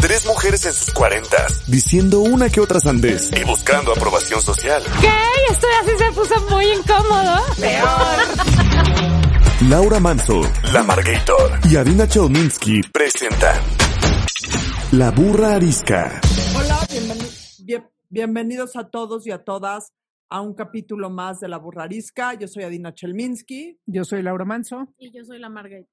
Tres mujeres en sus cuarentas, diciendo una que otra sandez y buscando aprobación social. ¿Qué? Esto así se puso muy incómodo. Peor. Laura Manso, La Margator y Adina Chelminsky presentan La Burra Arisca. Hola, bien, bienvenidos a todos y a todas a un capítulo más de La Burra Arisca. Yo soy Adina Chelminsky. Yo soy Laura Manso. Y yo soy La Margator.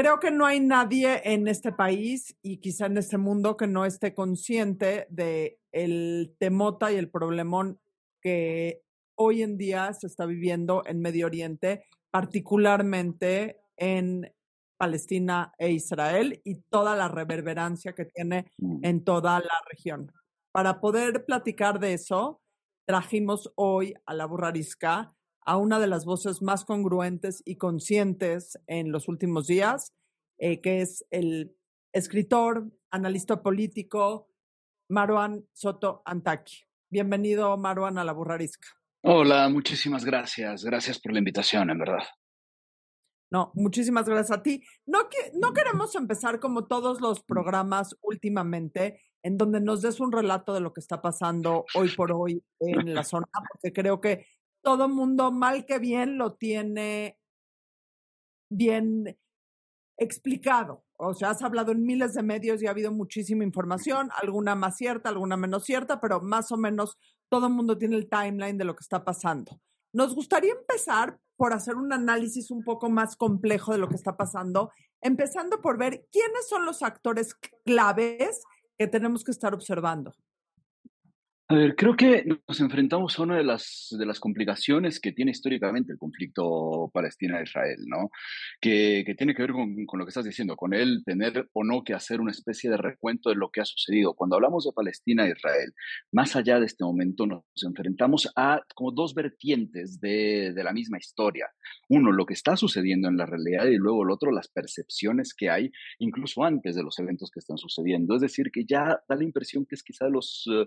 Creo que no hay nadie en este país y quizá en este mundo que no esté consciente de el temota y el problemón que hoy en día se está viviendo en Medio Oriente, particularmente en Palestina e Israel y toda la reverberancia que tiene en toda la región. Para poder platicar de eso, trajimos hoy a la burrarisca a una de las voces más congruentes y conscientes en los últimos días, eh, que es el escritor, analista político, Marwan Soto Antaki. Bienvenido, Marwan, a la Burrarisca. Hola, muchísimas gracias. Gracias por la invitación, en verdad. No, muchísimas gracias a ti. No, que, no queremos empezar como todos los programas últimamente, en donde nos des un relato de lo que está pasando hoy por hoy en la zona, porque creo que todo mundo, mal que bien, lo tiene bien explicado. O sea, has hablado en miles de medios y ha habido muchísima información, alguna más cierta, alguna menos cierta, pero más o menos todo el mundo tiene el timeline de lo que está pasando. Nos gustaría empezar por hacer un análisis un poco más complejo de lo que está pasando, empezando por ver quiénes son los actores claves que tenemos que estar observando. A ver, creo que nos enfrentamos a una de las, de las complicaciones que tiene históricamente el conflicto Palestina-Israel, ¿no? Que, que, tiene que ver con, con, lo que estás diciendo, con él tener o no que hacer una especie de recuento de lo que ha sucedido. Cuando hablamos de Palestina-Israel, más allá de este momento nos enfrentamos a como dos vertientes de, de la misma historia. Uno, lo que está sucediendo en la realidad y luego el otro, las percepciones que hay incluso antes de los eventos que están sucediendo. Es decir, que ya da la impresión que es quizá los... Uh,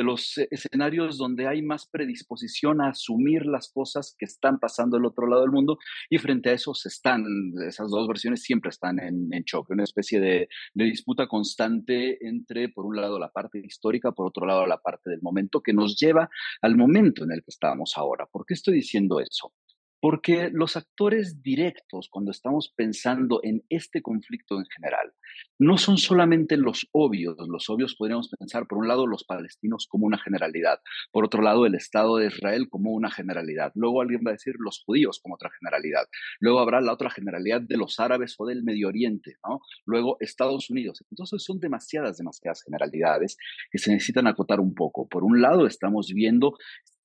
de los escenarios donde hay más predisposición a asumir las cosas que están pasando del otro lado del mundo y frente a eso están, esas dos versiones siempre están en, en choque, una especie de, de, disputa constante entre, por un lado, la parte histórica, por otro lado, la parte del momento que nos lleva al momento en el que estamos ahora. ¿Por qué estoy diciendo eso? Porque los actores directos, cuando estamos pensando en este conflicto en general, no son solamente los obvios. Los obvios podríamos pensar, por un lado, los palestinos como una generalidad, por otro lado, el Estado de Israel como una generalidad. Luego alguien va a decir los judíos como otra generalidad. Luego habrá la otra generalidad de los árabes o del Medio Oriente, ¿no? Luego Estados Unidos. Entonces son demasiadas, demasiadas generalidades que se necesitan acotar un poco. Por un lado, estamos viendo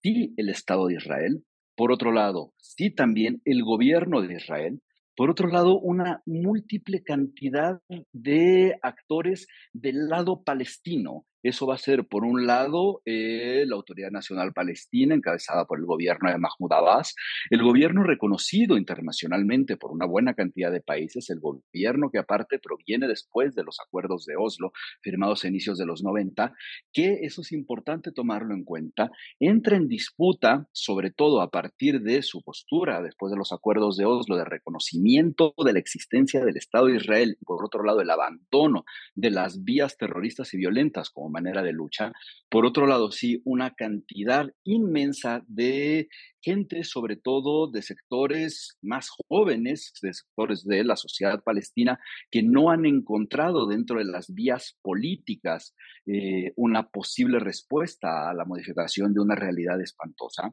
sí el Estado de Israel, por otro lado, sí también el gobierno de Israel. Por otro lado, una múltiple cantidad de actores del lado palestino eso va a ser, por un lado, eh, la Autoridad Nacional Palestina, encabezada por el gobierno de Mahmoud Abbas, el gobierno reconocido internacionalmente por una buena cantidad de países, el gobierno que aparte proviene después de los acuerdos de Oslo, firmados a inicios de los 90, que eso es importante tomarlo en cuenta, entra en disputa, sobre todo a partir de su postura después de los acuerdos de Oslo, de reconocimiento de la existencia del Estado de Israel y por otro lado el abandono de las vías terroristas y violentas como manera de lucha. Por otro lado, sí, una cantidad inmensa de gente, sobre todo de sectores más jóvenes, de sectores de la sociedad palestina, que no han encontrado dentro de las vías políticas eh, una posible respuesta a la modificación de una realidad espantosa.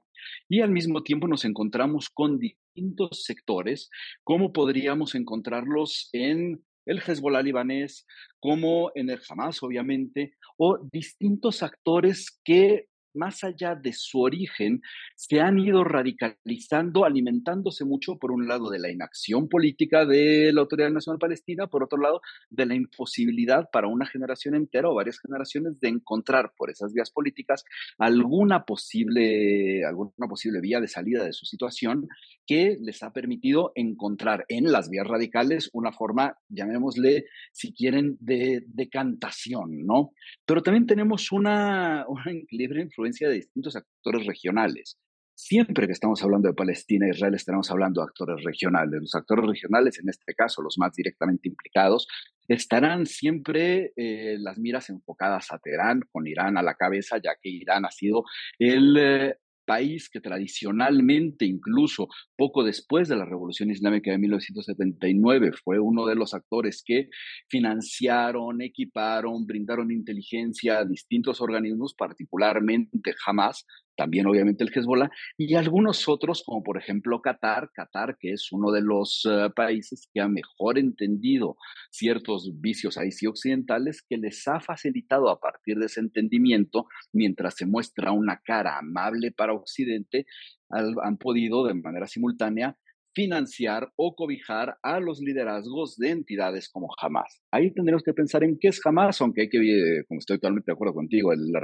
Y al mismo tiempo nos encontramos con distintos sectores, como podríamos encontrarlos en el Hezbollah libanés, como en el Hamas, obviamente, o distintos actores que más allá de su origen, se han ido radicalizando, alimentándose mucho, por un lado, de la inacción política de la Autoridad Nacional Palestina, por otro lado, de la imposibilidad para una generación entera o varias generaciones de encontrar por esas vías políticas alguna posible, alguna posible vía de salida de su situación que les ha permitido encontrar en las vías radicales una forma, llamémosle, si quieren, de decantación, ¿no? Pero también tenemos una, una libre de distintos actores regionales. Siempre que estamos hablando de Palestina e Israel, estaremos hablando de actores regionales. Los actores regionales, en este caso los más directamente implicados, estarán siempre eh, las miras enfocadas a Teherán, con Irán a la cabeza, ya que Irán ha sido el eh, país que tradicionalmente, incluso poco después de la Revolución Islámica de 1979, fue uno de los actores que financiaron, equiparon, brindaron inteligencia a distintos organismos, particularmente Hamas, también obviamente el Hezbollah, y algunos otros, como por ejemplo Qatar, Qatar, que es uno de los eh, países que ha mejor entendido ciertos vicios ahí sí occidentales, que les ha facilitado a partir de ese entendimiento, mientras se muestra una cara amable para Occidente, han podido de manera simultánea financiar o cobijar a los liderazgos de entidades como Hamas. Ahí tendremos que pensar en qué es Hamas, aunque hay que, como estoy totalmente de acuerdo contigo, la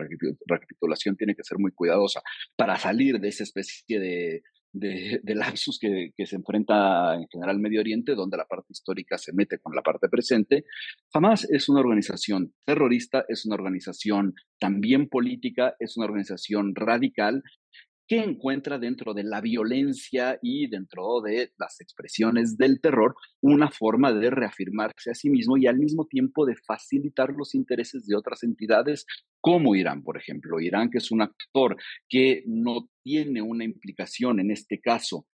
recapitulación tiene que ser muy cuidadosa para salir de esa especie de, de, lapsus que, que, se enfrenta en general Medio Oriente, donde la parte histórica se mete con la parte presente. Hamas es una organización terrorista, es una organización también política, es una organización radical que encuentra dentro de la violencia y dentro de las expresiones del terror una forma de reafirmarse a sí mismo y al mismo tiempo de facilitar los intereses de otras entidades como Irán, por ejemplo. Irán, que es un actor que no tiene una implicación en este caso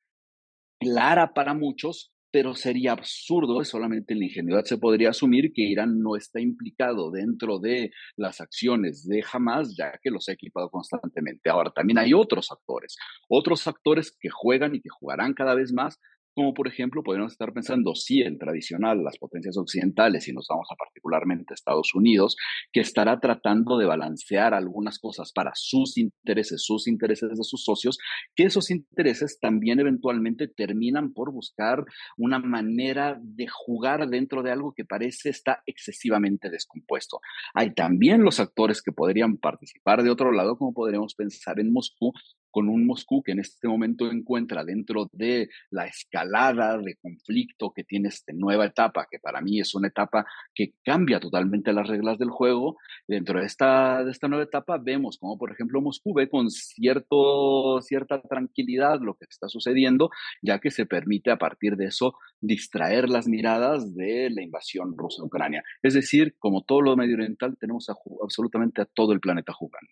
clara para muchos, pero sería absurdo, solamente en la ingenuidad se podría asumir que Irán no está implicado dentro de las acciones de Hamas, ya que los ha equipado constantemente. Ahora, también hay otros actores, otros actores que juegan y que jugarán cada vez más como por ejemplo podríamos estar pensando, sí, en tradicional, las potencias occidentales, y nos vamos a particularmente Estados Unidos, que estará tratando de balancear algunas cosas para sus intereses, sus intereses de sus socios, que esos intereses también eventualmente terminan por buscar una manera de jugar dentro de algo que parece está excesivamente descompuesto. Hay también los actores que podrían participar de otro lado, como podríamos pensar en Moscú, con un Moscú que en este momento encuentra dentro de la escalada de conflicto que tiene esta nueva etapa, que para mí es una etapa que cambia totalmente las reglas del juego. Dentro de esta, de esta nueva etapa vemos como, por ejemplo, Moscú ve con cierto, cierta tranquilidad lo que está sucediendo, ya que se permite a partir de eso distraer las miradas de la invasión rusa Ucrania. Es decir, como todo lo medio oriental, tenemos absolutamente a todo el planeta jugando.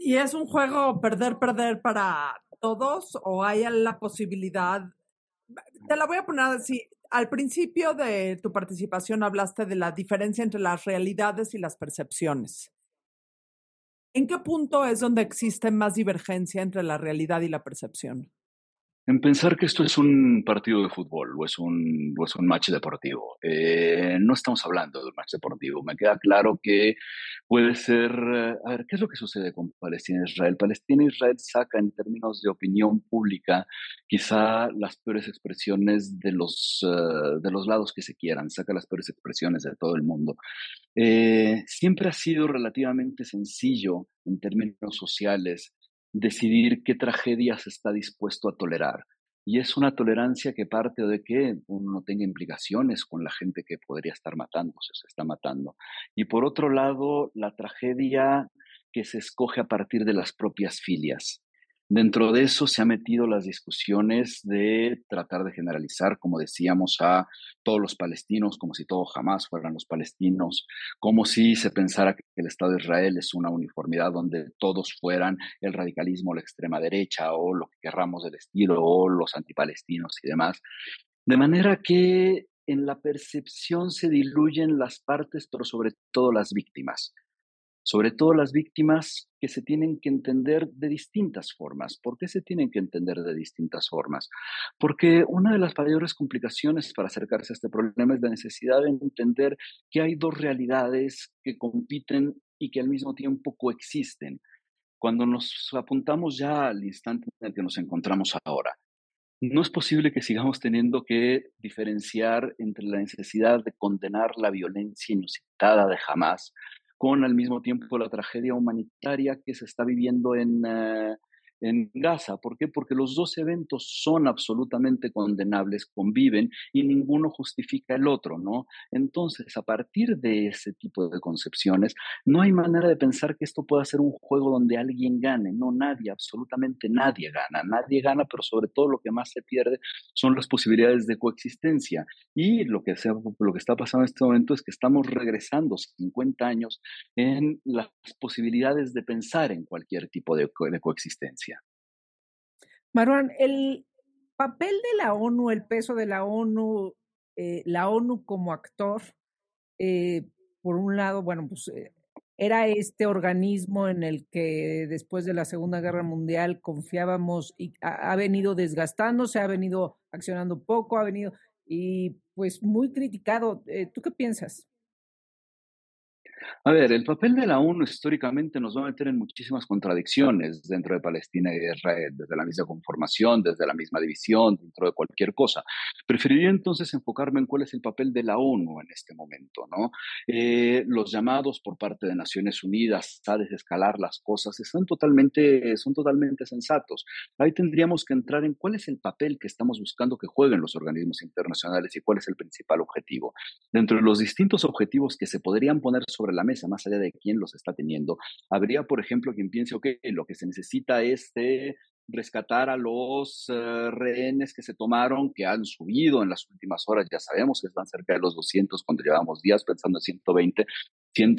¿Y es un juego perder, perder para todos o hay la posibilidad? Te la voy a poner así. Al principio de tu participación hablaste de la diferencia entre las realidades y las percepciones. ¿En qué punto es donde existe más divergencia entre la realidad y la percepción? En pensar que esto es un partido de fútbol o es un, es un match deportivo. Eh, no estamos hablando de un match deportivo. Me queda claro que puede ser... Eh, a ver, ¿qué es lo que sucede con Palestina e Israel? Palestina e Israel saca en términos de opinión pública quizá las peores expresiones de los, eh, de los lados que se quieran, saca las peores expresiones de todo el mundo. siempre ha sido relativamente sencillo en términos sociales decidir qué tragedias está dispuesto a tolerar. Y es una tolerancia que parte de que uno no tenga implicaciones con la gente que podría estar matándose, se está matando. Y por otro lado, la tragedia que se escoge a partir de las propias filias. Dentro de eso se han metido las discusiones de tratar de generalizar, como decíamos, a todos los palestinos, como si todo jamás fueran los palestinos, como si se pensara que el Estado de Israel es una uniformidad donde todos fueran el radicalismo, la extrema derecha o lo que querramos del estilo, o los antipalestinos y demás. De manera que en la percepción se diluyen las partes, pero sobre todo las víctimas sobre todo las víctimas que se tienen que entender de distintas formas. ¿Por qué se tienen que entender de distintas formas? Porque una de las mayores complicaciones para acercarse a este problema es la necesidad de entender que hay dos realidades que compiten y que al mismo tiempo coexisten. Cuando nos apuntamos ya al instante en el que nos encontramos ahora, no es posible que sigamos teniendo que diferenciar entre la necesidad de condenar la violencia inusitada de Hamas con al mismo tiempo la tragedia humanitaria que se está viviendo en, eh, en Gaza. ¿Por qué? Porque los dos eventos son absolutamente condenables, conviven y ninguno justifica el otro, ¿no? Entonces, a partir de ese tipo de concepciones, no hay manera de pensar que esto pueda ser un juego donde alguien gane. No, nadie, absolutamente nadie gana. Nadie gana, pero sobre todo lo que más se pierde son las posibilidades de coexistencia. Y lo que, lo que está pasando en este momento es que estamos regresando 50 años en las posibilidades de pensar en cualquier tipo de coexistencia. Marwan, el papel de la ONU, el peso de la ONU, eh, la ONU como actor, eh, por un lado, bueno, pues eh, era este organismo en el que después de la Segunda Guerra Mundial confiábamos y ha, venido desgastándose, ha venido accionando poco, ha venido y pues muy criticado. ¿Tú qué piensas? A ver, el papel de la ONU históricamente nos va a meter en muchísimas contradicciones dentro de Palestina y de Israel, desde la misma conformación, desde la misma división, dentro de cualquier cosa. Preferiría entonces enfocarme en cuál es el papel de la ONU en este momento, ¿no? Eh, los llamados por parte de Naciones Unidas a desescalar las cosas son totalmente, son totalmente sensatos. Ahí tendríamos que entrar en cuál es el papel que estamos buscando que jueguen los organismos internacionales y cuál es el principal objetivo. Dentro de los distintos objetivos que se podrían poner sobre la mesa, más allá de quién los está teniendo. Habría, por ejemplo, quien piense, que lo que se necesita es rescatar a los eh, rehenes que se tomaron, que han subido en las últimas horas, ya sabemos que están cerca de los 200 cuando llevamos días pensando en 120,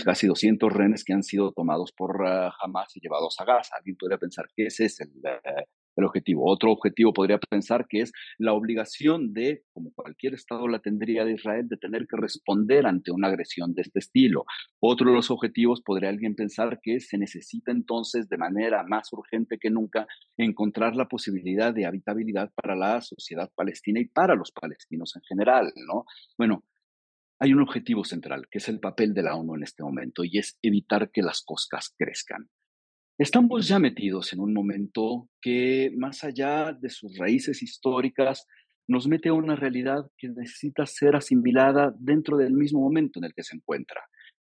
casi 200 rehenes que han sido tomados por uh, Hamas y llevados a Gaza. Alguien podría pensar que ese es el, eh, el objetivo. Otro objetivo podría pensar que es la obligación de, como cualquier Estado la tendría de Israel, de tener que responder ante una agresión de este estilo. Otro de los objetivos podría alguien pensar que se necesita entonces de manera más urgente que nunca encontrar la posibilidad de habitabilidad para la sociedad palestina y para los palestinos en general, ¿no? Bueno, hay un objetivo central, que es el papel de la ONU en este momento, y es evitar que las costas crezcan. Estamos ya metidos en un momento que, más allá de sus raíces históricas, nos mete a una realidad que necesita ser asimilada dentro del mismo momento en el que se encuentra.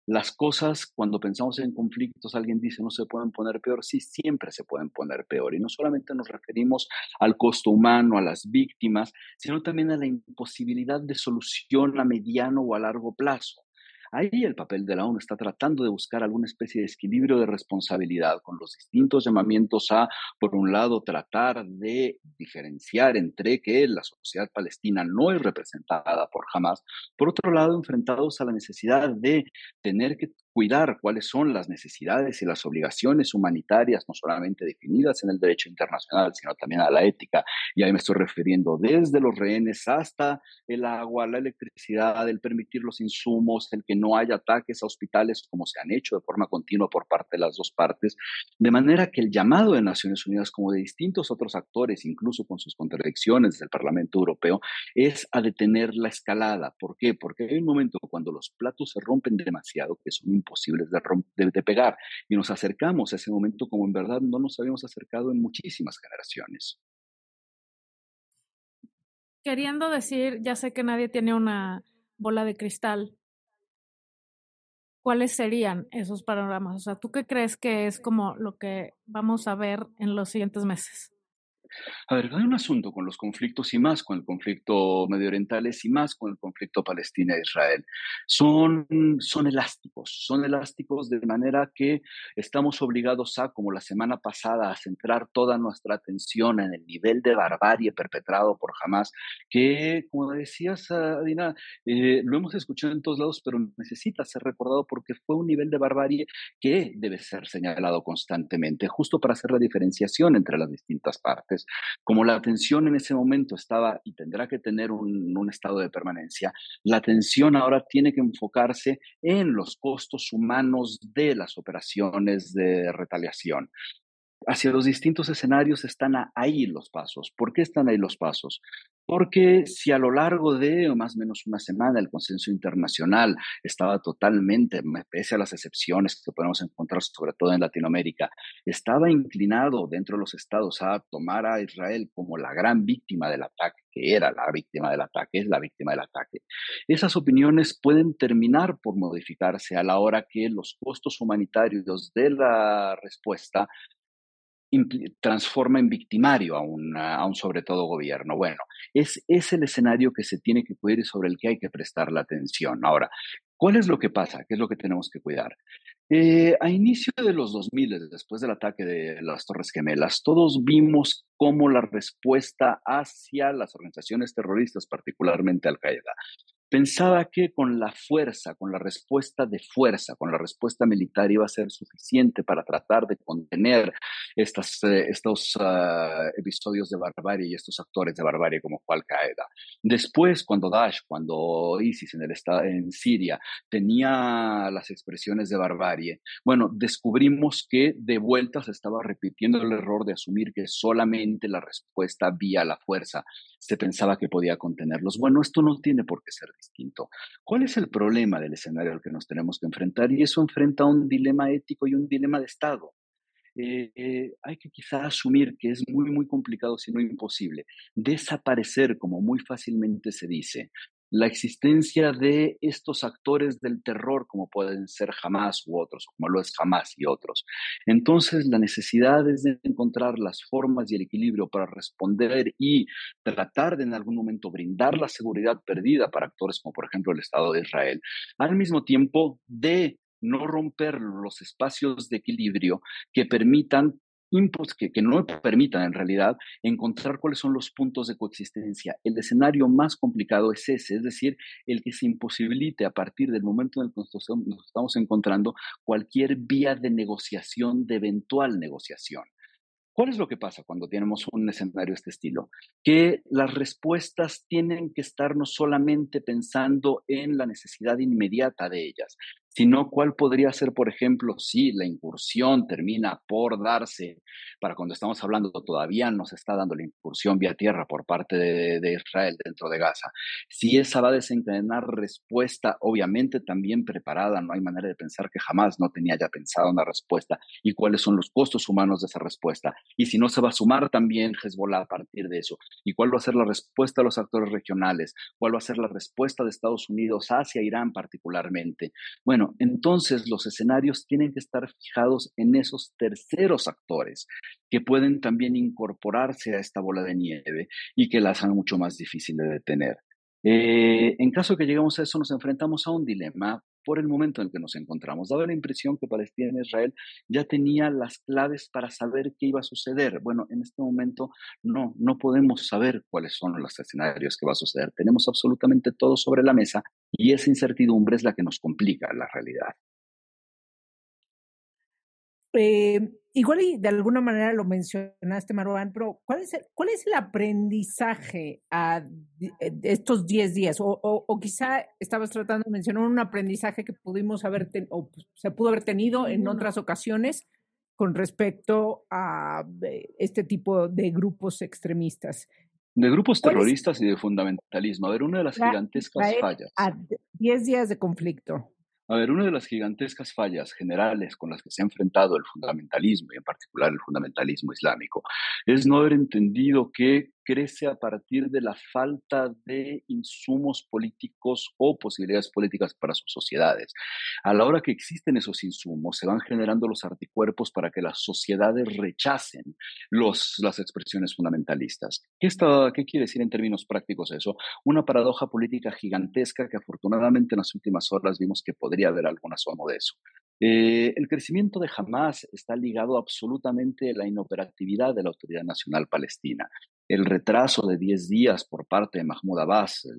Las cosas, cuando pensamos en conflictos, alguien dice no se pueden poner peor, sí, siempre se pueden poner peor. Y no solamente nos referimos al costo humano, a las víctimas, sino también a la imposibilidad de solución a mediano o a largo plazo. Ahí el papel de la ONU está tratando de buscar alguna especie de equilibrio de responsabilidad con los distintos llamamientos a, por un lado, tratar de diferenciar entre que la sociedad palestina no es representada por Hamas, por otro lado, enfrentados a la necesidad de tener que cuidar cuáles son las necesidades y las obligaciones humanitarias, no solamente definidas en el derecho internacional, sino también a la ética. Y ahí me estoy refiriendo desde los rehenes hasta el agua, la electricidad, el permitir los insumos, el que no haya ataques a hospitales como se han hecho de forma continua por parte de las dos partes. De manera que el llamado de Naciones Unidas, como de distintos otros actores, incluso con sus contradicciones del Parlamento Europeo, es a detener la escalada. ¿Por qué? Porque hay un momento cuando los platos se rompen demasiado, que son imposibles de, de, pegar. Y nos acercamos a ese momento como en verdad no nos habíamos acercado en muchísimas generaciones. Queriendo decir, ya sé que nadie tiene una bola de cristal. ¿Cuáles serían esos panoramas? O sea, ¿tú qué crees que es como lo que vamos a ver en los siguientes meses? A ver, hay un asunto con los conflictos y más con el conflicto medio orientales y más con el conflicto Palestina-Israel. Son, son elásticos, son elásticos de manera que estamos obligados a, como la semana pasada, a centrar toda nuestra atención en el nivel de barbarie perpetrado por Hamas, que, como decías, Adina, eh, lo hemos escuchado en todos lados, pero necesita ser recordado porque fue un nivel de barbarie que debe ser señalado constantemente, justo para hacer la diferenciación entre las distintas partes. Como la atención en ese momento estaba y tendrá que tener un, un estado de permanencia, la atención ahora tiene que enfocarse en los costos humanos de las operaciones de retaliación. Hacia los distintos escenarios están ahí los pasos. ¿Por qué están ahí los pasos? Porque si a lo largo de más o menos una semana el consenso internacional estaba totalmente, pese a las excepciones que podemos encontrar sobre todo en Latinoamérica, estaba inclinado dentro de los estados a tomar a Israel como la gran víctima del ataque, que era la víctima del ataque, es la víctima del ataque. Esas opiniones pueden terminar por modificarse a la hora que los costos humanitarios de la respuesta transforma en victimario a un, a un sobre todo gobierno. Bueno, es, es el escenario que se tiene que cuidar y sobre el que hay que prestar la atención. Ahora, ¿cuál es lo que pasa? ¿Qué es lo que tenemos que cuidar? Eh, a inicio de los 2000, después del ataque de las Torres Gemelas, todos vimos cómo la respuesta hacia las organizaciones terroristas, particularmente Al-Qaeda, pensaba que con la fuerza, con la respuesta de fuerza, con la respuesta militar iba a ser suficiente para tratar de contener eh, estos uh, episodios de barbarie y estos actores de barbarie como Al Qaeda. Después, cuando Daesh, cuando ISIS en, el en Siria tenía las expresiones de barbarie, bueno, descubrimos que de vuelta se estaba repitiendo el error de asumir que solamente la respuesta vía la fuerza se pensaba que podía contenerlos. Bueno, esto no tiene por qué ser distinto. ¿Cuál es el problema del escenario al que nos tenemos que enfrentar? Y eso enfrenta un dilema ético y un dilema de Estado. Eh, eh, hay que quizá asumir que es muy, muy complicado, si no imposible, desaparecer, como muy fácilmente se dice, la existencia de estos actores del terror, como pueden ser Hamas u otros, como lo es Hamas y otros. Entonces, la necesidad es de encontrar las formas y el equilibrio para responder y tratar de en algún momento brindar la seguridad perdida para actores como, por ejemplo, el Estado de Israel, al mismo tiempo de no romper los espacios de equilibrio que permitan que, que no permitan en realidad encontrar cuáles son los puntos de coexistencia. El escenario más complicado es ese, es decir, el que se imposibilite a partir del momento en el que nos estamos encontrando cualquier vía de negociación, de eventual negociación. ¿Cuál es lo que pasa cuando tenemos un escenario de este estilo? Que las respuestas tienen que estar no solamente pensando en la necesidad inmediata de ellas, sino cuál podría ser, por ejemplo, si la incursión termina por darse, para cuando estamos hablando todavía no se está dando la incursión vía tierra por parte de, Israel dentro de Gaza, si esa va a desencadenar respuesta, obviamente también preparada, no hay manera de pensar que jamás no tenía ya pensado una respuesta y cuáles son los costos humanos de esa respuesta, y si no se va a sumar también Hezbollah a partir de eso, y cuál va a ser la respuesta de los actores regionales, cuál va a ser la respuesta de Estados Unidos hacia Irán particularmente. Bueno, bueno, entonces los escenarios tienen que estar fijados en esos terceros actores que pueden también incorporarse a esta bola de nieve y que la hacen mucho más difícil de detener. Eh, en caso que lleguemos a eso, nos enfrentamos a un dilema por el momento en el que nos encontramos. Daba la impresión que Palestina e Israel ya tenía las claves para saber qué iba a suceder. Bueno, en este momento no, no podemos saber cuáles son los escenarios que va a suceder. Tenemos absolutamente todo sobre la mesa y esa incertidumbre es la que nos complica la realidad. Eh, igual y de alguna manera lo mencionaste, Marwan, pero ¿cuál es el, cuál es el aprendizaje a eh, estos 10 días? O, quizá estabas tratando de mencionar un aprendizaje que pudimos haber o se pudo haber tenido en otras ocasiones con respecto a eh, este tipo de grupos extremistas. De grupos terroristas y de fundamentalismo. A ver, una de las gigantescas fallas. A 10 días de conflicto. A ver, una de las gigantescas fallas generales con las que se ha enfrentado el fundamentalismo y en particular el fundamentalismo islámico es no haber entendido que crece a partir de la falta de insumos políticos o posibilidades políticas para sus sociedades. A la hora que existen esos insumos, se van generando los anticuerpos para que las sociedades rechacen los, las expresiones fundamentalistas. ¿Qué, está, ¿Qué quiere decir en términos prácticos eso? Una paradoja política gigantesca que afortunadamente en las últimas horas vimos que podría haber algún asomo de eso. Eh, el crecimiento de Hamas está ligado absolutamente a la inoperatividad de la Autoridad Nacional Palestina. El retraso de 10 días por parte de Mahmoud Abbas, eh,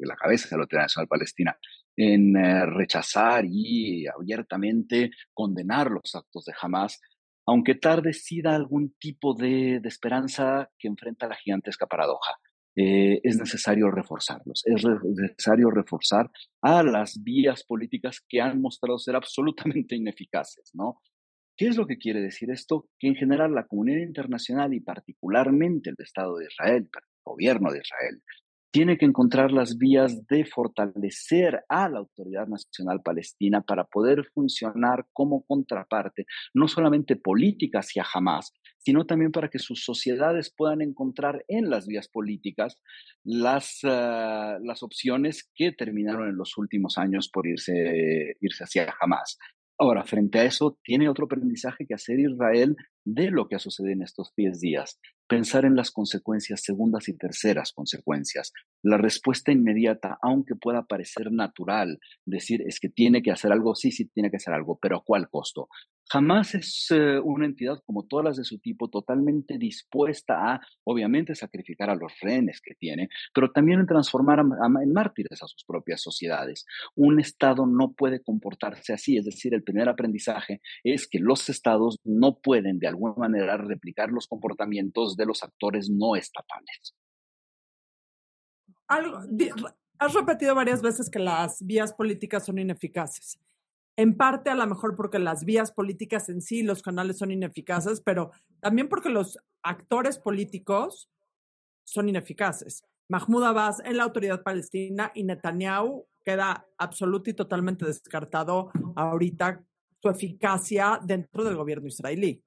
la cabeza de la Autoridad Nacional Palestina, en eh, rechazar y abiertamente condenar los actos de Hamas, aunque tarde sí da algún tipo de, esperanza que enfrenta la gigantesca paradoja. Eh, es necesario reforzarlos, es necesario reforzar a las vías políticas que han mostrado ser absolutamente ineficaces, ¿no? ¿Qué es lo que quiere decir esto? Que en general la comunidad internacional y particularmente el Estado de Israel, el gobierno de Israel, tiene que encontrar las vías de fortalecer a la Autoridad Nacional Palestina para poder funcionar como contraparte, no solamente política hacia Hamas, sino también para que sus sociedades puedan encontrar en las vías políticas las, uh, las opciones que terminaron en los últimos años por irse, irse hacia Hamas. Ahora, frente a eso, tiene otro aprendizaje que hacer Israel de lo que ha sucedido en estos 10 días. Pensar en las consecuencias segundas y terceras consecuencias. La respuesta inmediata, aunque pueda parecer natural, decir es que tiene que hacer algo, sí, sí, tiene que hacer algo, pero ¿a cuál costo? Jamás es eh, una entidad como todas las de su tipo totalmente dispuesta a, obviamente, sacrificar a los rehenes que tiene, pero también en transformar en mártires a sus propias sociedades. Un Estado no puede comportarse así, es decir, el primer aprendizaje es que los Estados no pueden de alguna manera replicar los comportamientos de los actores no estatales. has repetido varias veces que las vías políticas son ineficaces en parte a lo mejor porque las vías políticas en sí, los canales son ineficaces, pero también porque los actores políticos son ineficaces. Mahmoud Abbas en la autoridad palestina y Netanyahu queda absoluto y totalmente descartado ahorita su eficacia dentro del gobierno israelí.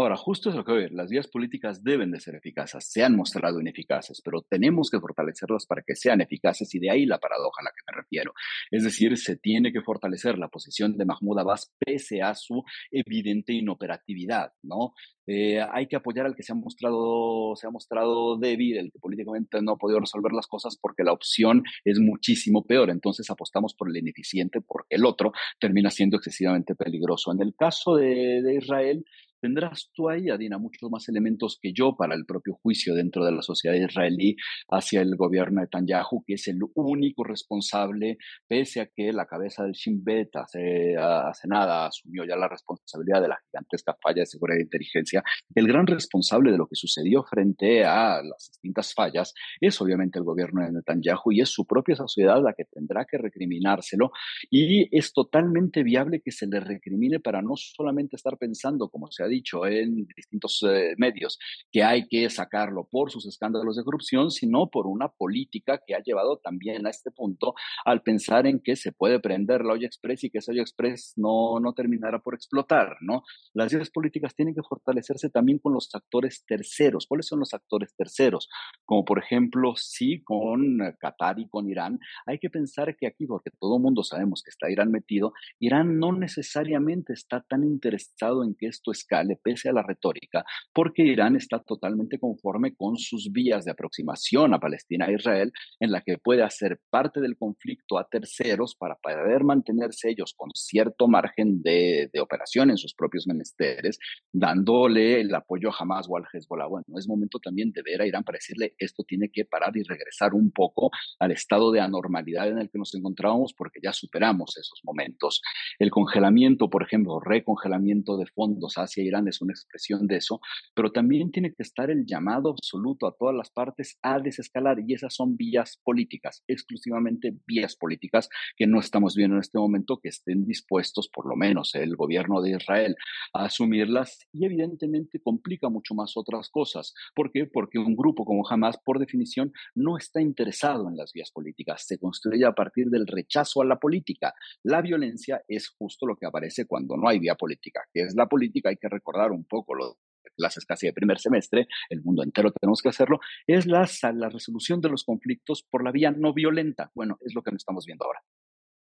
Ahora, justo es lo que ver, las vías políticas deben de ser eficaces, se han mostrado ineficaces, pero tenemos que fortalecerlas para que sean eficaces y de ahí la paradoja a la que me refiero. Es decir, se tiene que fortalecer la posición de Mahmoud Abbas pese a su evidente inoperatividad, ¿no? Eh, hay que apoyar al que se ha mostrado, se ha mostrado débil, el que políticamente no ha podido resolver las cosas porque la opción es muchísimo peor. Entonces apostamos por el ineficiente porque el otro termina siendo excesivamente peligroso. En el caso de Israel, tendrás tú ahí, Adina, muchos más elementos que yo para el propio juicio dentro de la sociedad israelí hacia el gobierno de Netanyahu, que es el único responsable, pese a que la cabeza del Shin Bet hace, hace nada asumió ya la responsabilidad de la gigantesca falla de seguridad e inteligencia. El gran responsable de lo que sucedió frente a las distintas fallas es obviamente el gobierno de Netanyahu y es su propia sociedad la que tendrá que recriminárselo y es totalmente viable que se le recrimine para no solamente estar pensando, como se ha dicho en distintos eh, medios, que hay que sacarlo por sus escándalos de corrupción, sino por una política que ha llevado también a este punto al pensar en que se puede prender la olla express y que esa olla express no, no terminara por explotar, ¿no? Las ideas políticas tienen que fortalecerse también con los actores terceros. ¿Cuáles son los actores terceros? Como por ejemplo, sí, con Qatar y con Irán. Hay que pensar que aquí, porque todo el mundo sabemos que está Irán metido, Irán no necesariamente está tan interesado en que esto escale le pese a la retórica, porque Irán está totalmente conforme con sus vías de aproximación a Palestina e Israel, en la que puede hacer parte del conflicto a terceros para poder mantenerse ellos con cierto margen de, de operación en sus propios menesteres, dándole el apoyo a Hamas o al Hezbollah. Bueno, es momento también de ver a Irán para decirle esto tiene que parar y regresar un poco al estado de anormalidad en el que nos encontrábamos porque ya superamos esos momentos. El congelamiento, por ejemplo, recongelamiento de fondos hacia Es una expresión de eso, pero también tiene que estar el llamado absoluto a todas las partes a desescalar y esas son vías políticas, exclusivamente vías políticas que no estamos viendo en este momento que estén dispuestos, por lo menos el gobierno de Israel, a asumirlas y evidentemente complica mucho más otras cosas. ¿Por qué? Porque un grupo como Hamas, por definición, no está interesado en las vías políticas, se construye a partir del rechazo a la política. La violencia es justo lo que aparece cuando no hay vía política, que es la política, hay que recordar un poco lo clases casi de primer semestre, el mundo entero tenemos que hacerlo, es la, la resolución de los conflictos por la vía no violenta. Bueno, es lo que estamos viendo ahora.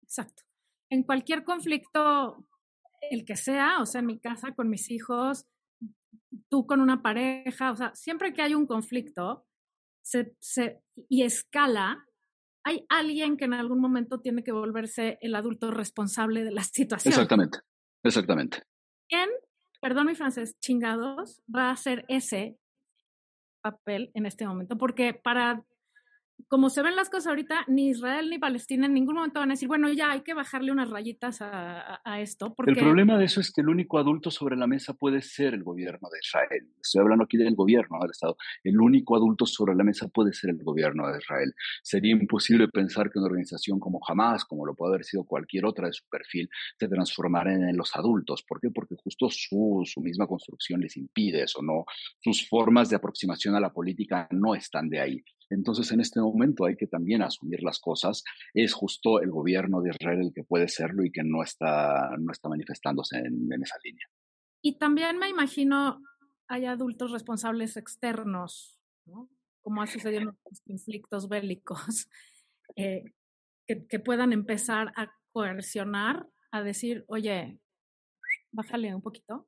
Exacto. En cualquier conflicto, el que sea, o sea, en mi casa con mis hijos, tú con una pareja, o sea, siempre que hay un conflicto se, se, y escala, hay alguien que en algún momento tiene que volverse el adulto responsable de la situación. Exactamente, exactamente. ¿Quién perdón mi francés, chingados, va a ser ese papel en este momento, porque para como se ven las cosas ahorita, ni Israel ni Palestina en ningún momento van a decir, bueno, ya hay que bajarle unas rayitas a, esto. El problema de eso es que el único adulto sobre la mesa puede ser el gobierno de Israel. Estoy hablando aquí del gobierno del Estado. El único adulto sobre la mesa puede ser el gobierno de Israel. Sería imposible pensar que una organización como Hamas, como lo puede haber sido cualquier otra de su perfil, se transformara en los adultos. ¿Por qué? Porque justo su, su misma construcción les impide eso, ¿no? Sus formas de aproximación a la política no están de ahí. Entonces, en este momento hay que también asumir las cosas. Es justo el gobierno de Israel el que puede serlo y que no está, no está manifestándose en, esa línea. Y también me imagino hay adultos responsables externos, como ha sucedido en los conflictos bélicos, eh, que, que puedan empezar a coercionar, a decir, oye, bájale un poquito.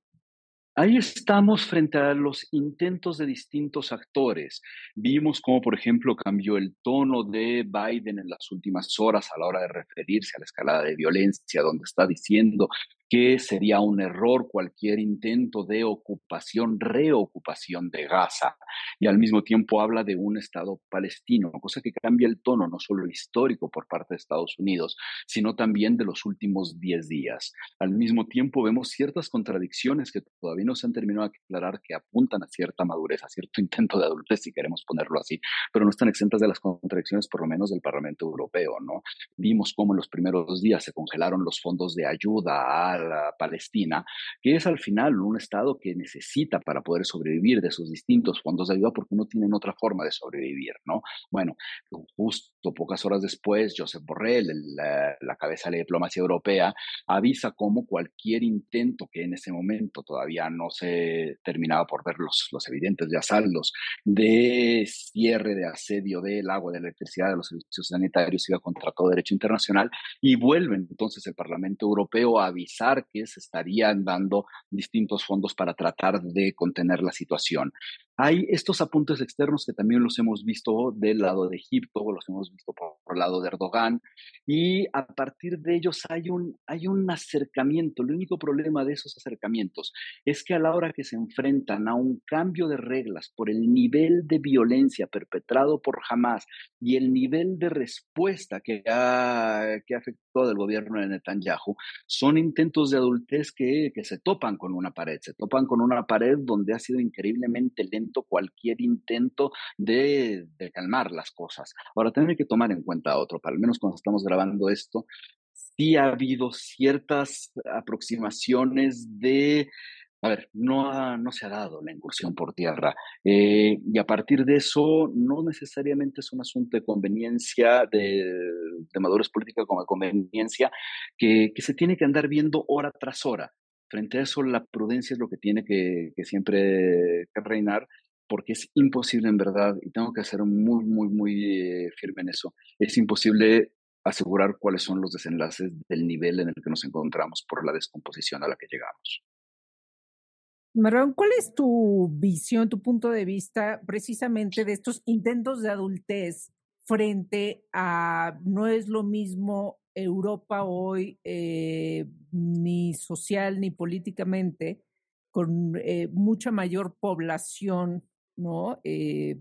Ahí estamos frente a los intentos de distintos actores. Vimos cómo, por ejemplo, cambió el tono de Biden en las últimas horas a la hora de referirse a la escalada de violencia, donde está diciendo que sería un error cualquier intento de ocupación, reocupación de Gaza. Y al mismo tiempo habla de un Estado palestino, cosa que cambia el tono no solo histórico por parte de Estados Unidos, sino también de los últimos 10 días. Al mismo tiempo vemos ciertas contradicciones que todavía no se han terminado de aclarar, que apuntan a cierta madurez, a cierto intento de adultez, si queremos ponerlo así, pero no están exentas de las contradicciones, por lo menos del Parlamento Europeo, ¿no? Vimos cómo en los primeros días se congelaron los fondos de ayuda a Palestina, que es al final un Estado que necesita para poder sobrevivir de sus distintos fondos de ayuda porque no tienen otra forma de sobrevivir, ¿no? Bueno, justo pocas horas después, Josep Borrell, la, la cabeza de la diplomacia europea, avisa cómo cualquier intento que en ese momento todavía no se terminaba por ver los, los evidentes ya saldos de cierre, de asedio del agua, de la electricidad, de los servicios sanitarios, iba contra todo derecho internacional, y vuelve entonces el Parlamento Europeo a avisar que se estarían dando distintos fondos para tratar de contener la situación. Hay estos apuntes externos que también los hemos visto del lado de Egipto, los hemos visto por, el lado de Erdogan, y a partir de ellos hay un, hay un acercamiento. El único problema de esos acercamientos es que a la hora que se enfrentan a un cambio de reglas por el nivel de violencia perpetrado por Hamas y el nivel de respuesta que ha, que afectado el gobierno de Netanyahu, son intentos de adultez que, que se topan con una pared, se topan con una pared donde ha sido increíblemente lento cualquier intento de, calmar las cosas. Ahora, también que tomar en cuenta otro, para al menos cuando estamos grabando esto, sí ha habido ciertas aproximaciones de a ver, no, no se ha dado la incursión por tierra. Eh, y a partir de eso, no necesariamente es un asunto de conveniencia, de, madurez política como de conveniencia, que, se tiene que andar viendo hora tras hora. Frente a eso, la prudencia es lo que tiene que, siempre reinar, porque es imposible en verdad, y tengo que ser muy, muy, muy eh, firme en eso, es imposible asegurar cuáles son los desenlaces del nivel en el que nos encontramos por la descomposición a la que llegamos. Marrón, ¿cuál es tu visión, tu punto de vista precisamente de estos intentos de adultez frente a no es lo mismo Europa hoy, eh, ni social ni políticamente, con eh, mucha mayor población, ¿no? Eh,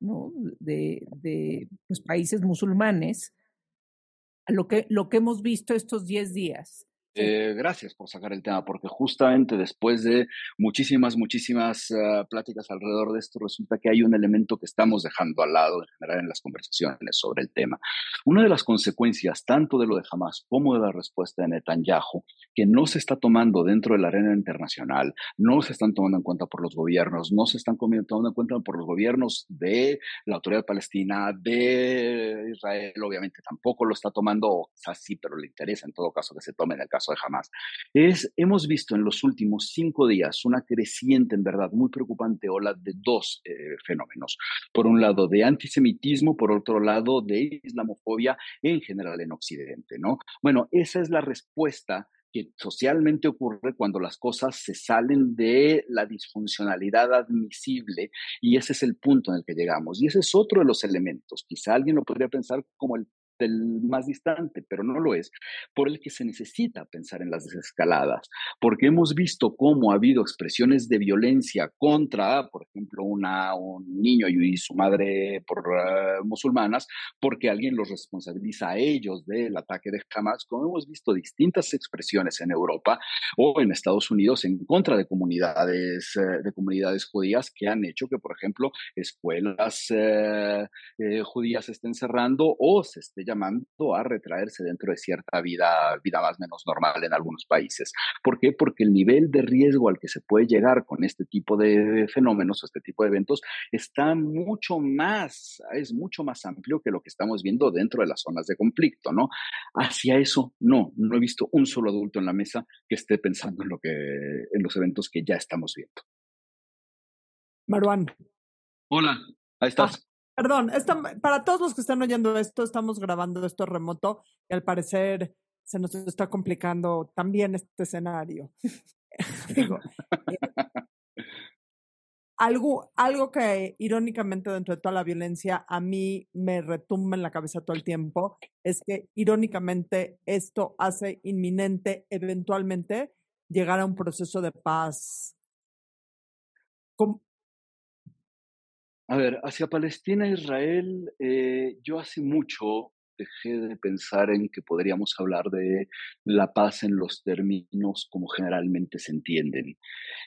¿no? De, de pues, países musulmanes, lo que, lo que hemos visto estos 10 días. Eh, gracias por sacar el tema, porque justamente después de muchísimas, muchísimas uh, pláticas alrededor de esto, resulta que hay un elemento que estamos dejando al lado en general en las conversaciones sobre el tema. Una de las consecuencias, tanto de lo de Hamas como de la respuesta de Netanyahu, que no se está tomando dentro de la arena internacional, no se están tomando en cuenta por los gobiernos, no se están tomando en cuenta por los gobiernos de la autoridad palestina, de Israel, obviamente tampoco lo está tomando, o sea, sí, pero le interesa en todo caso que se tome en el caso de. Es, hemos visto en los últimos cinco días una creciente, en verdad, muy preocupante ola de dos eh, fenómenos. Por un lado, de antisemitismo, por otro lado, de islamofobia en general en Occidente, ¿no? Bueno, esa es la respuesta que socialmente ocurre cuando las cosas se salen de la disfuncionalidad admisible y ese es el punto en el que llegamos. Y ese es otro de los elementos. Quizá alguien lo podría pensar como el el más distante, pero no lo es, por el que se necesita pensar en las desescaladas, porque hemos visto cómo ha habido expresiones de violencia contra, por ejemplo, una, un niño y su madre por uh, musulmanas, porque alguien los responsabiliza a ellos del ataque de Hamas, como hemos visto distintas expresiones en Europa o en Estados Unidos en contra de comunidades, uh, de comunidades judías que han hecho que, por ejemplo, escuelas uh, judías estén cerrando o se esté llamando a retraerse dentro de cierta vida, vida más o menos normal en algunos países. ¿Por qué? Porque el nivel de riesgo al que se puede llegar con este tipo de fenómenos, este tipo de eventos, está mucho más, es mucho más amplio que lo que estamos viendo dentro de las zonas de conflicto, ¿no? Hacia eso, no, no he visto un solo adulto en la mesa que esté pensando en lo que, en los eventos que ya estamos viendo. Maruán. Hola, ahí estás. Perdón, para todos los que están oyendo esto, estamos grabando esto remoto y al parecer se nos está complicando también este escenario. Eh, algo, algo que irónicamente dentro de toda la violencia a mí me retumba en la cabeza todo el tiempo es que irónicamente esto hace inminente eventualmente llegar a un proceso de paz. A ver, hacia Palestina e Israel, eh, yo hace mucho dejé de pensar en que podríamos hablar de la paz en los términos como generalmente se entienden.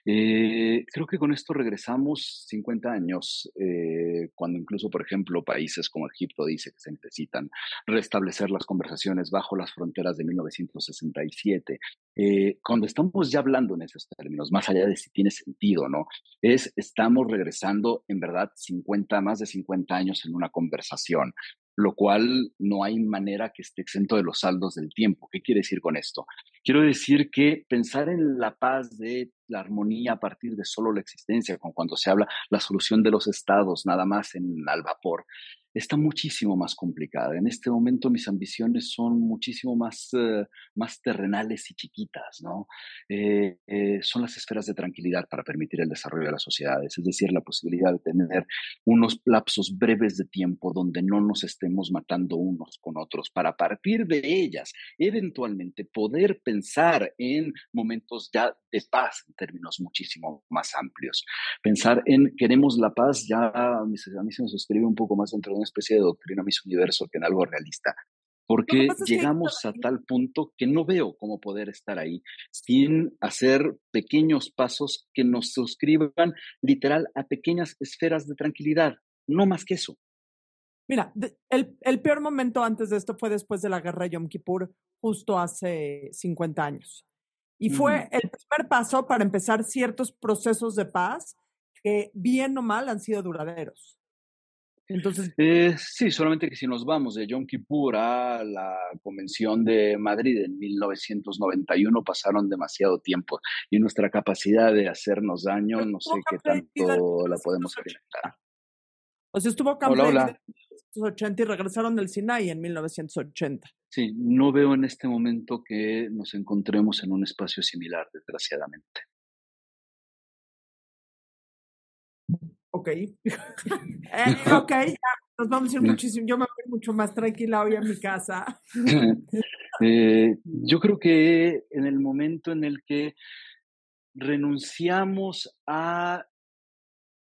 Eh, creo que con esto regresamos 50 años, eh, cuando incluso, por ejemplo, países como Egipto dice que se necesitan restablecer las conversaciones bajo las fronteras de 1967. Eh, cuando estamos ya hablando en esos términos, más allá de si tiene sentido, ¿no? Es, estamos regresando en verdad 50, más de 50 años en una conversación lo cual no hay manera que esté exento de los saldos del tiempo. ¿Qué quiere decir con esto? Quiero decir que pensar en la paz de la armonía a partir de solo la existencia, como cuando se habla la solución de los estados, nada más en al vapor, está muchísimo más complicada. En este momento mis ambiciones son muchísimo más, uh, más terrenales y chiquitas, ¿no? Eh, eh, son las esferas de tranquilidad para permitir el desarrollo de las sociedades, es decir, la posibilidad de tener unos lapsos breves de tiempo donde no nos estemos matando unos con otros, para a partir de ellas, eventualmente poder pensar en momentos ya de paz en términos muchísimo más amplios. Pensar en queremos la paz, ya a mí se me suscribe un poco más dentro de especie de doctrina Miss Universo que en algo realista. Porque llegamos a tal punto que no veo cómo poder estar ahí sin hacer pequeños pasos que nos suscriban literal a pequeñas esferas de tranquilidad, no más que eso. Mira, el, el, peor momento antes de esto fue después de la guerra de Yom Kippur, justo hace 50 años. Y fue el primer paso para empezar ciertos procesos de paz que, bien o mal, han sido duraderos. Entonces. Eh, sí, solamente que si nos vamos de Yom Kippur a la Convención de Madrid en 1991 pasaron demasiado tiempo y nuestra capacidad de hacernos daño no sé qué tanto la podemos experimentar. O sea, estuvo Camp en 1980 y regresaron del Sinai en 1980. Sí, no veo en este momento que nos encontremos en un espacio similar, desgraciadamente. Ok. eh, ok, nos vamos a ir muchísimo. Yo me voy mucho más tranquila hoy a mi casa. eh, yo creo que en el momento en el que renunciamos a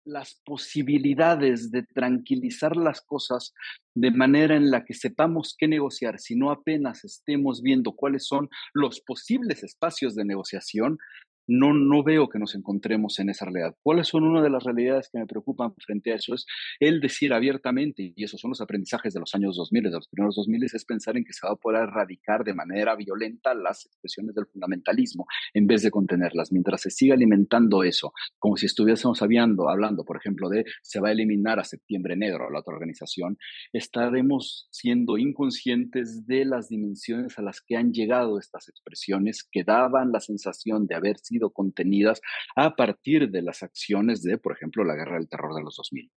las posibilidades de tranquilizar las cosas de manera en la que sepamos qué negociar, si no apenas estemos viendo cuáles son los posibles espacios de negociación, no, no veo que nos encontremos en esa realidad. ¿Cuáles son una de las realidades que me preocupan frente a eso? Es el decir abiertamente, y esos son los aprendizajes de los años 2000, de los primeros 2000, es pensar en que se va a poder erradicar de manera violenta las expresiones del fundamentalismo en vez de contenerlas. Mientras se siga alimentando eso, como si estuviésemos hablando, hablando por ejemplo, de se va a eliminar a Septiembre Negro, la otra organización, estaremos siendo inconscientes de las dimensiones a las que han llegado estas expresiones que daban la sensación de haber sido contenidas a partir de las acciones de, por ejemplo, la guerra del terror de los 2000.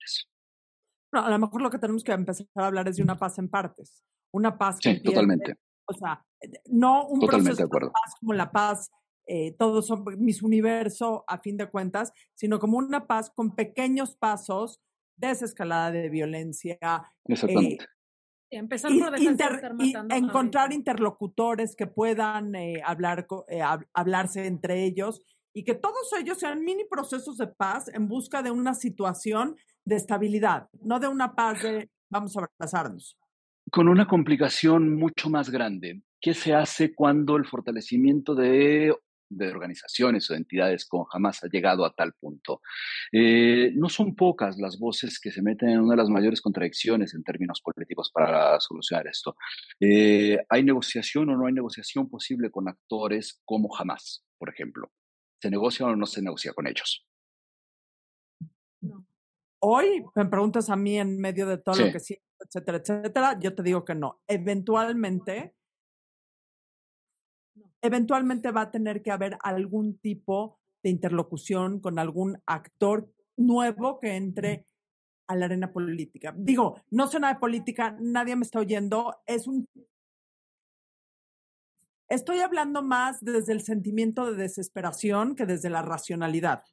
No, a lo mejor lo que tenemos que empezar a hablar es de una paz en partes. Una paz que. Sí, totalmente. O sea, no un proceso de, paz como la paz, eh, todos son mis universo a fin de cuentas, sino como una paz con pequeños pasos, desescalada de violencia. Exactamente. Empezar por y, encontrar interlocutores que puedan eh, hablar, eh, hablarse entre ellos y que todos ellos sean mini procesos de paz en busca de una situación de estabilidad, no de una paz de vamos a abrazarnos. Con una complicación mucho más grande. ¿Qué se hace cuando el fortalecimiento de de organizaciones o de entidades con jamás ha llegado a tal punto. Eh, no son pocas las voces que se meten en una de las mayores contradicciones en términos políticos para solucionar esto. Eh, ¿Hay negociación o no hay negociación posible con actores como jamás, por ejemplo? ¿Se negocia o no se negocia con ellos? Hoy me preguntas a mí en medio de todo lo que sí, etcétera, etcétera, yo te digo que no. Eventualmente eventualmente va a tener que haber algún tipo de interlocución con algún actor nuevo que entre a la arena política. Digo, no sé nada de política, nadie me está oyendo, es un... Estoy hablando más desde el sentimiento de desesperación que desde la racionalidad.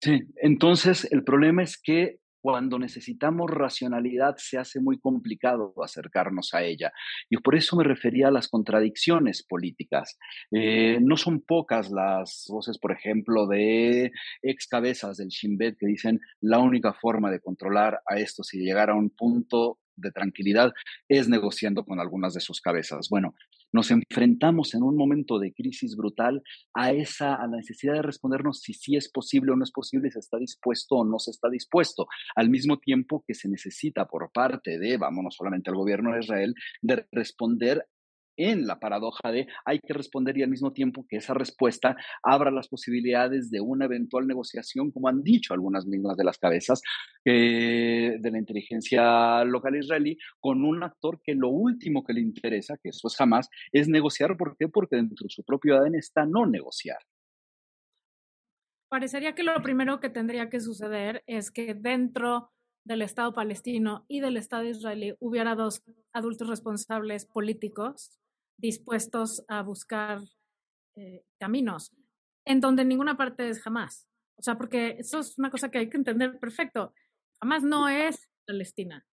Sí, entonces el problema es que cuando necesitamos racionalidad se hace muy complicado acercarnos a ella. Y por eso me refería a las contradicciones políticas. Eh, no son pocas las voces, por ejemplo, de ex cabezas del Shin Bet que dicen la única forma de controlar a esto si llegar a un punto de tranquilidad es negociando con algunas de sus cabezas. Bueno, nos enfrentamos en un momento de crisis brutal a esa a la necesidad de respondernos si sí es posible o no es posible, si está dispuesto o no se está dispuesto, al mismo tiempo que se necesita por parte de, vamos, no solamente al gobierno de Israel, de responder en la paradoja de hay que responder y al mismo tiempo que esa respuesta abra las posibilidades de una eventual negociación, como han dicho algunas mismas de las cabezas eh, de la inteligencia local israelí, con un actor que lo último que le interesa, que eso es jamás, es negociar. ¿Por qué? Porque dentro de su propio ADN está no negociar. Parecería que lo primero que tendría que suceder es que dentro del Estado palestino y del Estado israelí hubiera dos adultos responsables políticos dispuestos a buscar eh, caminos, en donde ninguna parte es jamás. O sea, porque eso es una cosa que hay que entender perfecto. Jamás no es Palestina.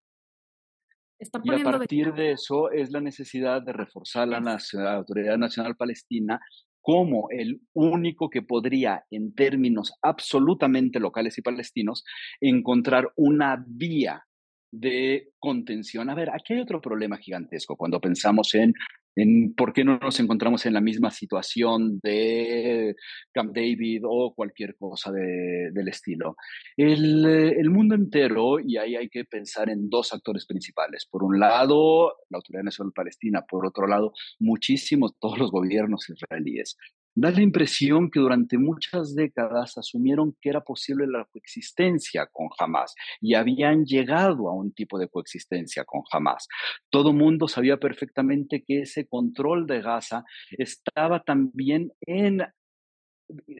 Está y a partir de... eso es la necesidad de reforzar la, la Autoridad Nacional Palestina como el único que podría, en términos absolutamente locales y palestinos, encontrar una vía de contención. A ver, aquí hay otro problema gigantesco cuando pensamos en en por qué no nos encontramos en la misma situación de Camp David o cualquier cosa del estilo. El, el, mundo entero, y ahí hay que pensar en dos actores principales. Por un lado, la Autoridad Nacional Palestina, por otro lado, muchísimos, todos los gobiernos israelíes da la impresión que durante muchas décadas asumieron que era posible la coexistencia con Hamas y habían llegado a un tipo de coexistencia con Hamas. Todo mundo sabía perfectamente que ese control de Gaza estaba también en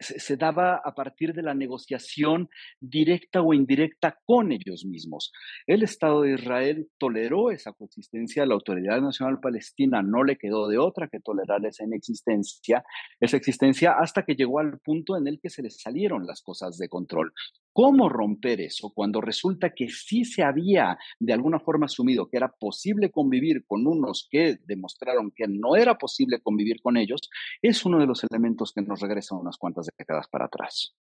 se, daba a partir de la negociación directa o indirecta con ellos mismos. El Estado de Israel toleró esa coexistencia, la Autoridad Nacional Palestina no le quedó de otra que tolerar esa inexistencia, esa existencia hasta que llegó al punto en el que se les salieron las cosas de control. ¿Cómo romper eso cuando resulta que sí se había de alguna forma asumido que era posible convivir con unos que demostraron que no era posible convivir con ellos? Es uno de los elementos que nos regresa unas cuantas décadas para atrás.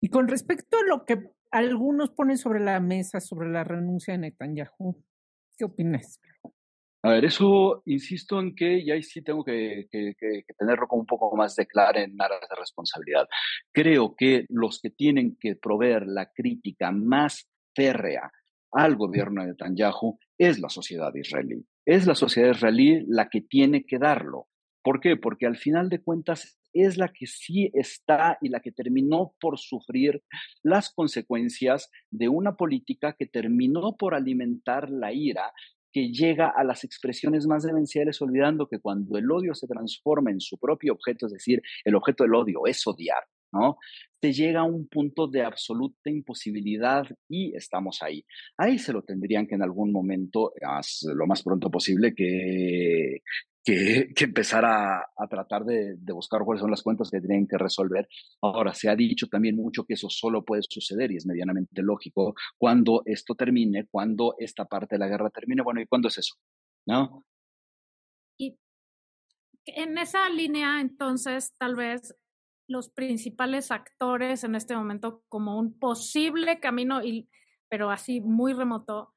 Y con respecto a lo que algunos ponen sobre la mesa sobre la renuncia de Netanyahu, ¿qué opinas? A ver, eso insisto en que, y ahí sí tengo que, tenerlo como un poco más de claro en aras de responsabilidad. Creo que los que tienen que proveer la crítica más férrea al gobierno de Netanyahu es la sociedad israelí. Es la sociedad israelí la que tiene que darlo. ¿Por qué? Porque al final de cuentas es la que sí está y la que terminó por sufrir las consecuencias de una política que terminó por alimentar la ira que llega a las expresiones más demenciales, olvidando que cuando el odio se transforma en su propio objeto, es decir, el objeto del odio es odiar, ¿no? Se llega a un punto de absoluta imposibilidad y estamos ahí. Ahí se lo tendrían que en algún momento, lo más pronto posible, que, que, empezar a, tratar de, buscar cuáles son las cuentas que tienen que resolver. Ahora, se ha dicho también mucho que eso solo puede suceder y es medianamente lógico cuando esto termine, cuando esta parte de la guerra termine. Bueno, ¿y cuándo es eso? ¿No? Y en esa línea, entonces, tal vez los principales actores en este momento como un posible camino, y, pero así muy remoto,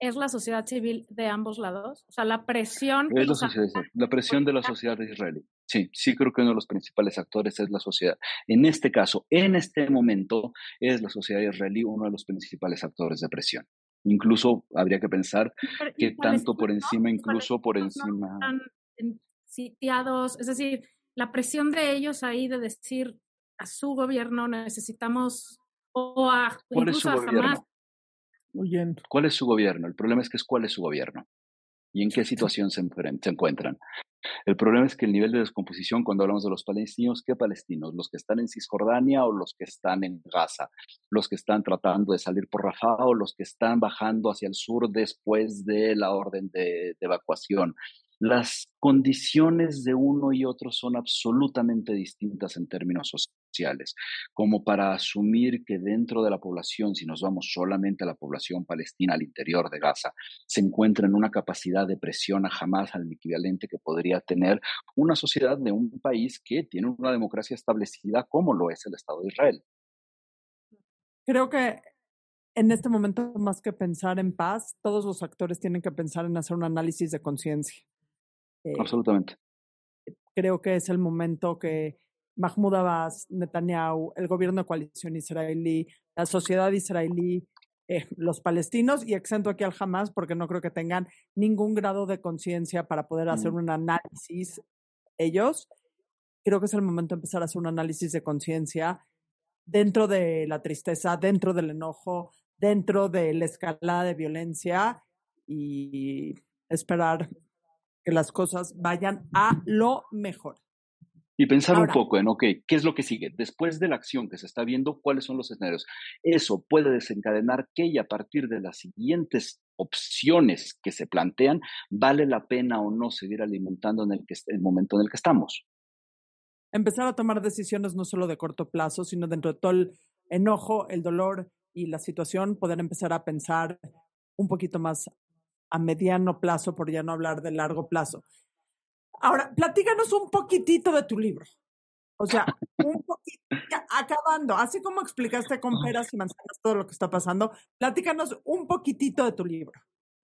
es la sociedad civil de ambos lados? O sea, la presión... Es la, sociedad, la presión de la sociedad israelí. Sí, sí creo que uno de los principales actores es la sociedad. En este caso, en este momento, es la sociedad israelí uno de los principales actores de presión. Incluso habría que pensar que tanto por encima, incluso por encima... Están sitiados, es decir, la presión de ellos ahí de decir a su gobierno necesitamos o a incluso a Hamas ¿Cuál es su gobierno? El problema es que es cuál es su gobierno y en qué situación se, encuentran. El problema es que el nivel de descomposición, cuando hablamos de los palestinos, ¿qué palestinos? ¿Los que están en Cisjordania o los que están en Gaza? ¿Los que están tratando de salir por Rafah o los que están bajando hacia el sur después de la orden de evacuación? Las condiciones de uno y otro son absolutamente distintas en términos sociales, como para asumir que dentro de la población, si nos vamos solamente a la población palestina al interior de Gaza, se encuentra en una capacidad de presión a jamás al equivalente que podría tener una sociedad de un país que tiene una democracia establecida como lo es el Estado de Israel. Creo que en este momento, más que pensar en paz, todos los actores tienen que pensar en hacer un análisis de conciencia. Eh, Absolutamente. Creo que es el momento que Mahmoud Abbas, Netanyahu, el gobierno de coalición israelí, la sociedad israelí, eh, los palestinos, y exento aquí al Hamas porque no creo que tengan ningún grado de conciencia para poder hacer mm. un análisis ellos. Creo que es el momento de empezar a hacer un análisis de conciencia dentro de la tristeza, dentro del enojo, dentro de la escalada de violencia y esperar que las cosas vayan a lo mejor. Y pensar un poco en, ok, ¿qué es lo que sigue? Después de la acción que se está viendo, ¿cuáles son los escenarios? Eso puede desencadenar que y a partir de las siguientes opciones que se plantean, vale la pena o no seguir alimentando en el, que, el momento en el que estamos. Empezar a tomar decisiones no solo de corto plazo, sino dentro de todo el enojo, el dolor y la situación, poder empezar a pensar un poquito más a mediano plazo, por ya no hablar de largo plazo. Ahora, platícanos un poquitito de tu libro. O sea, un poquito, acabando, así como explicaste con peras y manzanas todo lo que está pasando, platícanos un poquitito de tu libro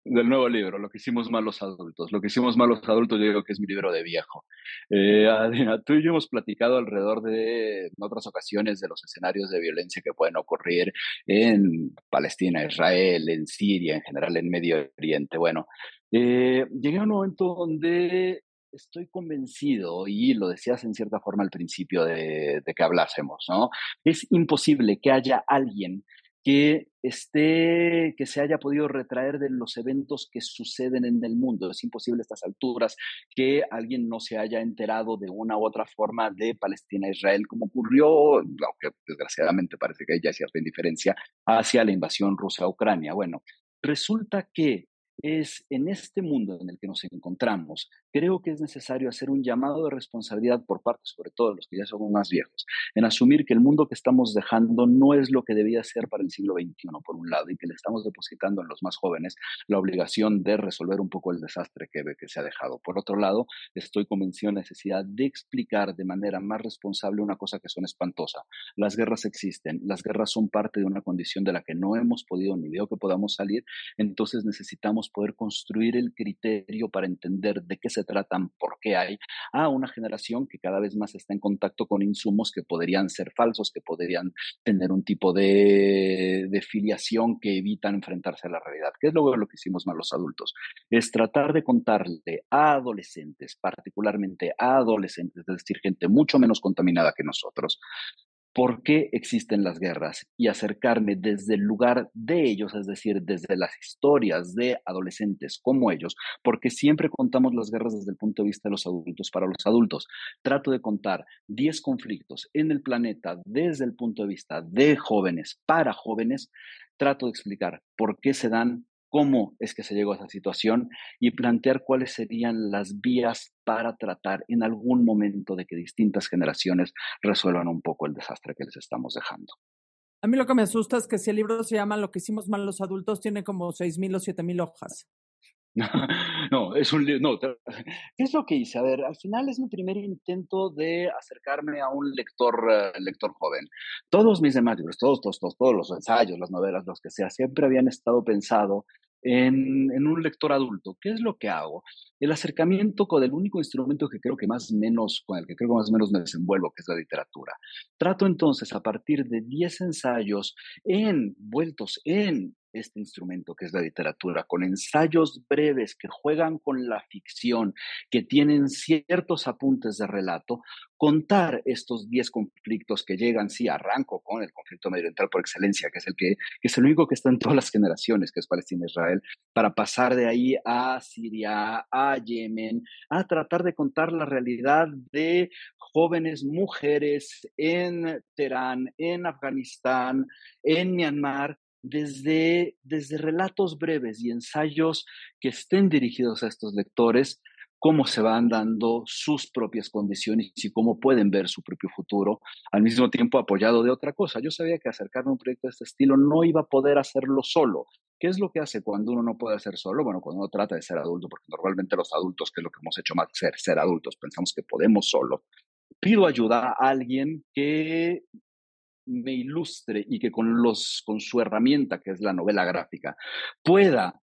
del nuevo libro, Lo que hicimos malos adultos. Lo que hicimos malos adultos, yo digo que es mi libro de viejo. Eh, Adriana, tú y yo hemos platicado alrededor de, en otras ocasiones, de los escenarios de violencia que pueden ocurrir en Palestina, Israel, en Siria, en general en Medio Oriente. Bueno, eh, llegué a un momento donde estoy convencido, y lo decías en cierta forma al principio de, de que hablásemos, ¿no? Es imposible que haya alguien que esté, que se haya podido retraer de los eventos que suceden en el mundo. Es imposible a estas alturas que alguien no se haya enterado de una u otra forma de Palestina-Israel, como ocurrió, aunque desgraciadamente parece que hay ya cierta indiferencia, hacia la invasión rusa a Ucrania. Bueno, resulta que es en este mundo en el que nos encontramos, creo que es necesario hacer un llamado de responsabilidad por parte, sobre todo de los que ya somos más viejos, en asumir que el mundo que estamos dejando no es lo que debía ser para el siglo XXI, por un lado, y que le estamos depositando en los más jóvenes la obligación de resolver un poco el desastre que, que se ha dejado. Por otro lado, estoy convencido de la necesidad de explicar de manera más responsable una cosa que son espantosa. Las guerras existen, las guerras son parte de una condición de la que no hemos podido ni veo que podamos salir, entonces necesitamos poder construir el criterio para entender de qué se tratan, por qué hay, a una generación que cada vez más está en contacto con insumos que podrían ser falsos, que podrían tener un tipo de, filiación que evitan enfrentarse a la realidad. ¿Qué es lo, lo que hicimos más los adultos? Es tratar de contarle a adolescentes, particularmente a adolescentes, es decir, gente mucho menos contaminada que nosotros, por qué existen las guerras y acercarme desde el lugar de ellos, es decir, desde las historias de adolescentes como ellos, porque siempre contamos las guerras desde el punto de vista de los adultos para los adultos. Trato de contar 10 conflictos en el planeta desde el punto de vista de jóvenes para jóvenes. Trato de explicar por qué se dan cómo es que se llegó a esa situación y plantear cuáles serían las vías para tratar en algún momento de que distintas generaciones resuelvan un poco el desastre que les estamos dejando. A mí lo que me asusta es que si el libro se llama Lo que hicimos mal los adultos, tiene como seis mil o siete mil hojas. no, es un no, ¿qué es lo que hice? A ver, al final es mi primer intento de acercarme a un lector, uh, lector joven. Todos mis demás todos, todos, todos, todos los ensayos, las novelas, los que sea, siempre habían estado pensado en, en, un lector adulto. ¿Qué es lo que hago? El acercamiento con el único instrumento que creo que más menos, con el que creo que más o menos me desenvuelvo, que es la literatura. Trato entonces a partir de 10 ensayos envueltos en este instrumento que es la literatura, con ensayos breves que juegan con la ficción, que tienen ciertos apuntes de relato, contar estos 10 conflictos que llegan, sí, arranco con el conflicto medioambiental por excelencia, que es el que, que es el único que está en todas las generaciones, que es Palestina-Israel, para pasar de ahí a Siria, a Yemen, a tratar de contar la realidad de jóvenes mujeres en Teherán, en Afganistán, en Myanmar, desde, desde relatos breves y ensayos que estén dirigidos a estos lectores, cómo se van dando sus propias condiciones y cómo pueden ver su propio futuro, al mismo tiempo apoyado de otra cosa. Yo sabía que acercarme a un proyecto de este estilo no iba a poder hacerlo solo. ¿Qué es lo que hace cuando uno no puede hacer solo? Bueno, cuando uno trata de ser adulto, porque normalmente los adultos, que es lo que hemos hecho más ser, ser adultos, pensamos que podemos solo. Pido ayuda a alguien que me ilustre y que con, los, con su herramienta, que es la novela gráfica, pueda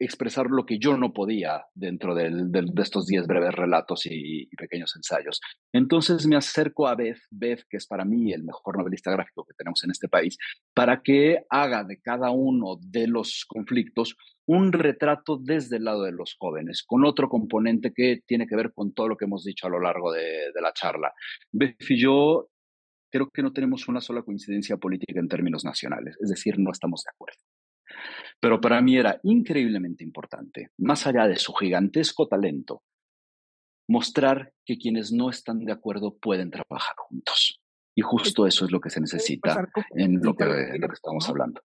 expresar lo que yo no podía dentro de estos 10 breves relatos y, pequeños ensayos. Entonces me acerco a Beth, Beth, que es para mí el mejor novelista gráfico que tenemos en este país, para que haga de cada uno de los conflictos un retrato desde el lado de los jóvenes, con otro componente que tiene que ver con todo lo que hemos dicho a lo largo de, de la charla. Beth y yo creo que no tenemos una sola coincidencia política en términos nacionales, es decir, no estamos de acuerdo. Pero para mí era increíblemente importante, más allá de su gigantesco talento, mostrar que quienes no están de acuerdo pueden trabajar juntos. Y justo eso es lo que se necesita en lo que, lo que estamos hablando.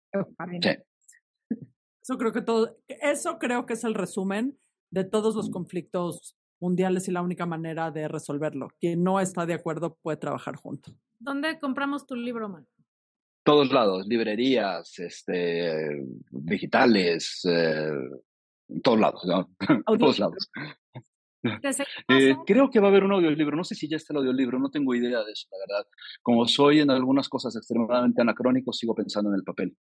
Eso creo que todo, eso creo que es el resumen de todos los conflictos mundiales y la única manera de resolverlo. Quien no está de acuerdo puede trabajar junto. ¿Dónde compramos tu libro, man? Todos lados, librerías, este, digitales, eh, todos lados, ¿no? todos lados. Eh, creo que va a haber un audiolibro, no sé si ya está el audiolibro, no tengo idea de eso, la verdad. Como soy en algunas cosas extremadamente anacrónico, sigo pensando en el papel.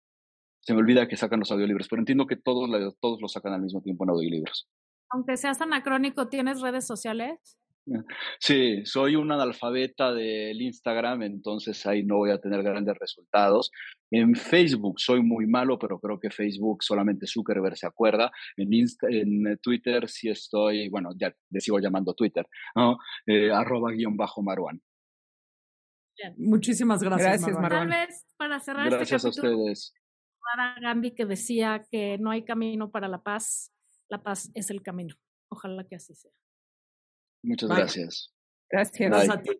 Se me olvida que sacan los audiolibros, pero entiendo que todos, todos los sacan al mismo tiempo en audiolibros aunque seas anacrónico, ¿tienes redes sociales? Sí, soy un analfabeta del Instagram, entonces ahí no voy a tener grandes resultados. En Facebook soy muy malo, pero creo que Facebook solamente Zuckerberg se acuerda. En, en Twitter sí estoy, bueno, ya le sigo llamando Twitter, ¿no? Eh, arroba guion bajo Maruán. Muchísimas gracias, gracias Tal vez para cerrar gracias este capítulo. A ustedes. Gambi que decía que no hay camino para la paz la paz es el camino. Ojalá que así sea. Muchas gracias. Gracias. gracias a ti.